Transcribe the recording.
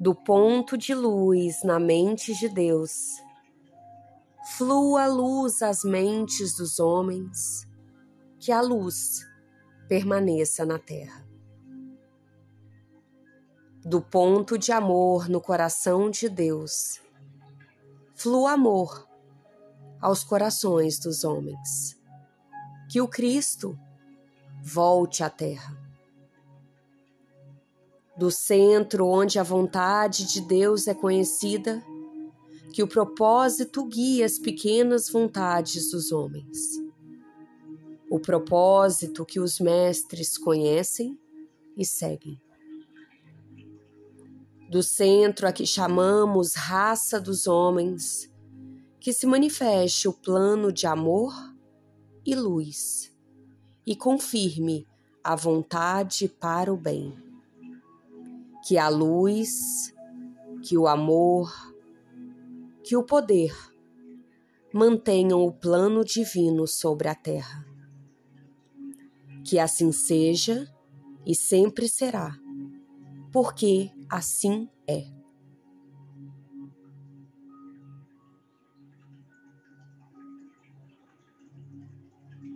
do ponto de luz na mente de Deus, flua luz às mentes dos homens, que a luz permaneça na terra. Do ponto de amor no coração de Deus, flua amor aos corações dos homens. Que o Cristo volte à terra do centro onde a vontade de Deus é conhecida, que o propósito guia as pequenas vontades dos homens. O propósito que os mestres conhecem e seguem. Do centro a que chamamos raça dos homens, que se manifeste o plano de amor e luz e confirme a vontade para o bem que a luz, que o amor, que o poder mantenham o plano divino sobre a terra. Que assim seja e sempre será, porque assim é.